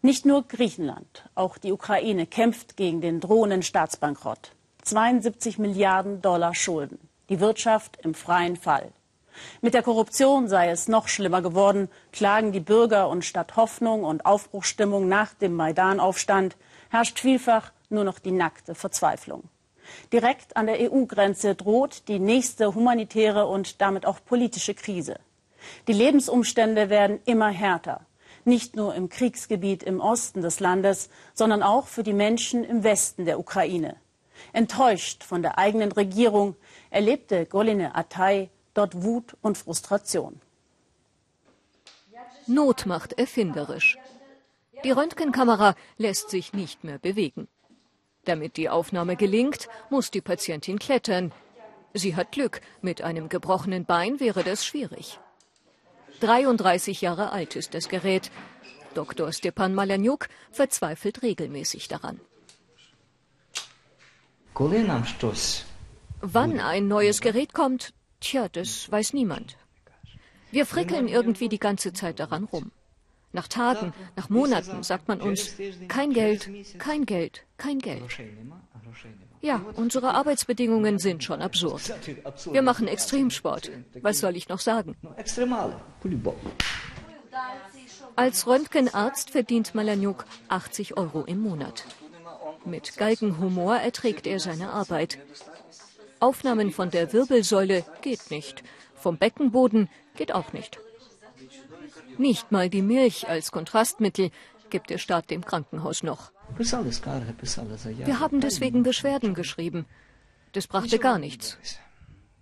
Nicht nur Griechenland, auch die Ukraine kämpft gegen den drohenden Staatsbankrott. 72 Milliarden Dollar Schulden, die Wirtschaft im freien Fall. Mit der Korruption sei es noch schlimmer geworden, klagen die Bürger und statt Hoffnung und Aufbruchsstimmung nach dem Maidan-Aufstand herrscht vielfach nur noch die nackte Verzweiflung. Direkt an der EU-Grenze droht die nächste humanitäre und damit auch politische Krise. Die Lebensumstände werden immer härter, nicht nur im Kriegsgebiet im Osten des Landes, sondern auch für die Menschen im Westen der Ukraine. Enttäuscht von der eigenen Regierung erlebte Goline Atay dort Wut und Frustration. Not macht erfinderisch. Die Röntgenkamera lässt sich nicht mehr bewegen. Damit die Aufnahme gelingt, muss die Patientin klettern. Sie hat Glück, mit einem gebrochenen Bein wäre das schwierig. 33 Jahre alt ist das Gerät. Dr. Stepan Malaniuk verzweifelt regelmäßig daran. Wann ein neues Gerät kommt, tja, das weiß niemand. Wir frickeln irgendwie die ganze Zeit daran rum. Nach Tagen, nach Monaten sagt man uns, kein Geld, kein Geld, kein Geld. Ja, unsere Arbeitsbedingungen sind schon absurd. Wir machen Extremsport. Was soll ich noch sagen? Als Röntgenarzt verdient Malaniuk 80 Euro im Monat. Mit Galgenhumor erträgt er seine Arbeit. Aufnahmen von der Wirbelsäule geht nicht. Vom Beckenboden geht auch nicht. Nicht mal die Milch als Kontrastmittel gibt der Staat dem Krankenhaus noch. Wir haben deswegen Beschwerden geschrieben. Das brachte gar nichts.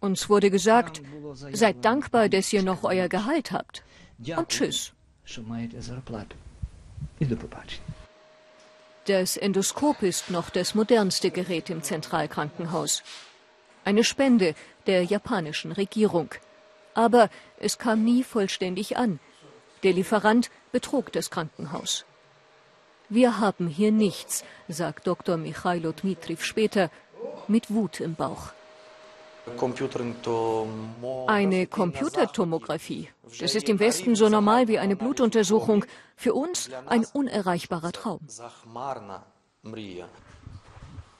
Uns wurde gesagt, seid dankbar, dass ihr noch euer Gehalt habt. Und tschüss. Das Endoskop ist noch das modernste Gerät im Zentralkrankenhaus. Eine Spende der japanischen Regierung. Aber es kam nie vollständig an. Der Lieferant betrug das Krankenhaus. Wir haben hier nichts, sagt Dr. Michailo Dmitriv später, mit Wut im Bauch. Eine Computertomographie. Das ist im Westen so normal wie eine Blutuntersuchung. Für uns ein unerreichbarer Traum.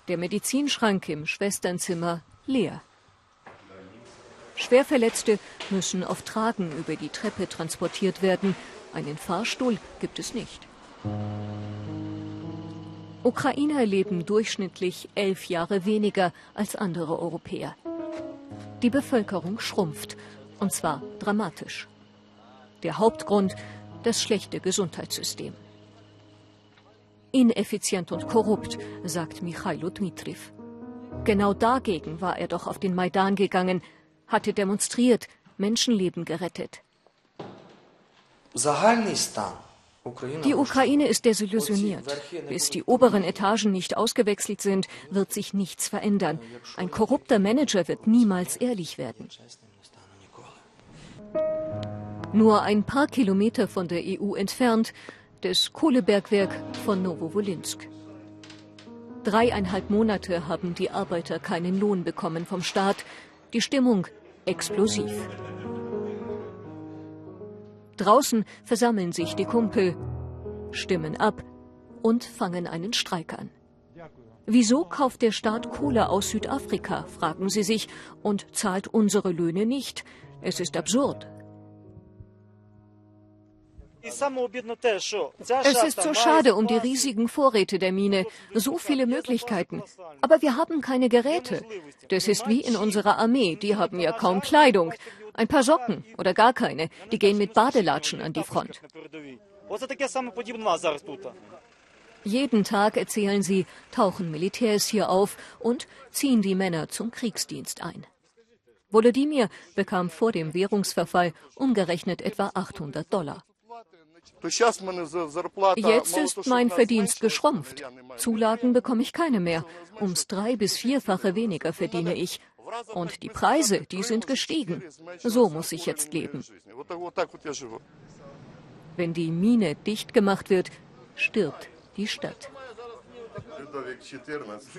Der Medizinschrank im Schwesternzimmer leer. Schwerverletzte müssen auf Tragen über die Treppe transportiert werden. Einen Fahrstuhl gibt es nicht. Ukrainer leben durchschnittlich elf Jahre weniger als andere Europäer. Die Bevölkerung schrumpft, und zwar dramatisch. Der Hauptgrund das schlechte Gesundheitssystem. Ineffizient und korrupt, sagt Michailo Dmitriv. Genau dagegen war er doch auf den Maidan gegangen, hatte demonstriert, Menschenleben gerettet. Die Ukraine ist desillusioniert. Bis die oberen Etagen nicht ausgewechselt sind, wird sich nichts verändern. Ein korrupter Manager wird niemals ehrlich werden. Nur ein paar Kilometer von der EU entfernt, das Kohlebergwerk von Novowolinsk. Dreieinhalb Monate haben die Arbeiter keinen Lohn bekommen vom Staat. Die Stimmung explosiv. Draußen versammeln sich die Kumpel, stimmen ab und fangen einen Streik an. Wieso kauft der Staat Kohle aus Südafrika, fragen sie sich, und zahlt unsere Löhne nicht? Es ist absurd. Es ist so schade um die riesigen Vorräte der Mine, so viele Möglichkeiten. Aber wir haben keine Geräte. Das ist wie in unserer Armee, die haben ja kaum Kleidung. Ein paar Socken oder gar keine, die gehen mit Badelatschen an die Front. Jeden Tag, erzählen sie, tauchen Militärs hier auf und ziehen die Männer zum Kriegsdienst ein. Volodymyr bekam vor dem Währungsverfall umgerechnet etwa 800 Dollar. Jetzt ist mein Verdienst geschrumpft. Zulagen bekomme ich keine mehr. Ums drei- bis vierfache weniger verdiene ich. Und die Preise, die sind gestiegen. So muss ich jetzt leben. Wenn die Mine dicht gemacht wird, stirbt die Stadt.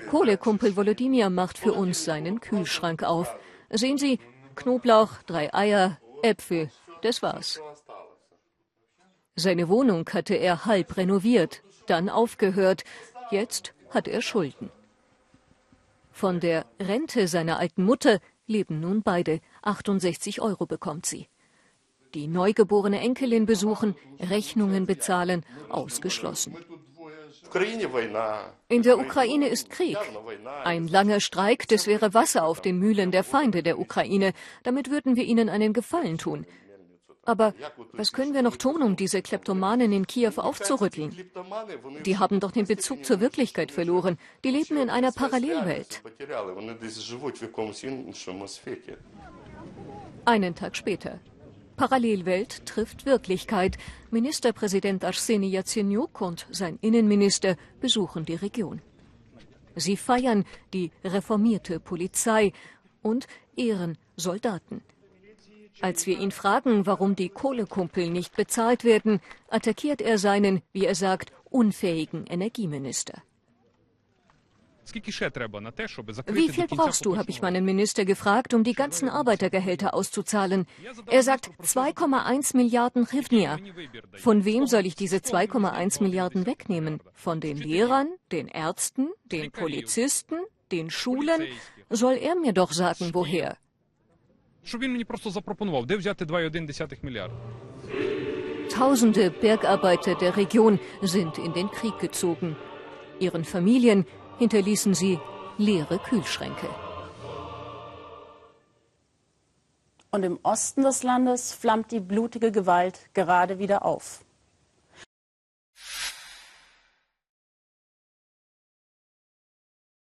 Kohlekumpel Volodymyr macht für uns seinen Kühlschrank auf. Sehen Sie, Knoblauch, drei Eier, Äpfel, das war's. Seine Wohnung hatte er halb renoviert, dann aufgehört. Jetzt hat er Schulden. Von der Rente seiner alten Mutter leben nun beide. 68 Euro bekommt sie. Die neugeborene Enkelin besuchen, Rechnungen bezahlen, ausgeschlossen. In der Ukraine ist Krieg. Ein langer Streik, das wäre Wasser auf den Mühlen der Feinde der Ukraine. Damit würden wir ihnen einen Gefallen tun. Aber was können wir noch tun, um diese Kleptomanen in Kiew aufzurütteln? Die haben doch den Bezug zur Wirklichkeit verloren. Die leben in einer Parallelwelt. Einen Tag später. Parallelwelt trifft Wirklichkeit. Ministerpräsident Arseni Yatsenyuk und sein Innenminister besuchen die Region. Sie feiern die reformierte Polizei und ehren Soldaten. Als wir ihn fragen, warum die Kohlekumpel nicht bezahlt werden, attackiert er seinen, wie er sagt, unfähigen Energieminister. Wie viel brauchst du, habe ich meinen Minister gefragt, um die ganzen Arbeitergehälter auszuzahlen. Er sagt 2,1 Milliarden Hryvnia. Von wem soll ich diese 2,1 Milliarden wegnehmen? Von den Lehrern, den Ärzten, den Polizisten, den Schulen? Soll er mir doch sagen, woher? щоб він мені просто запропонував, де взяти 2,1 мільярд. Tausende Bergarbeiter der Region sind in den Krieg gezogen. Ihren Familien hinterließen sie leere Kühlschränke. Und im Osten des Landes flammt die blutige Gewalt gerade wieder auf.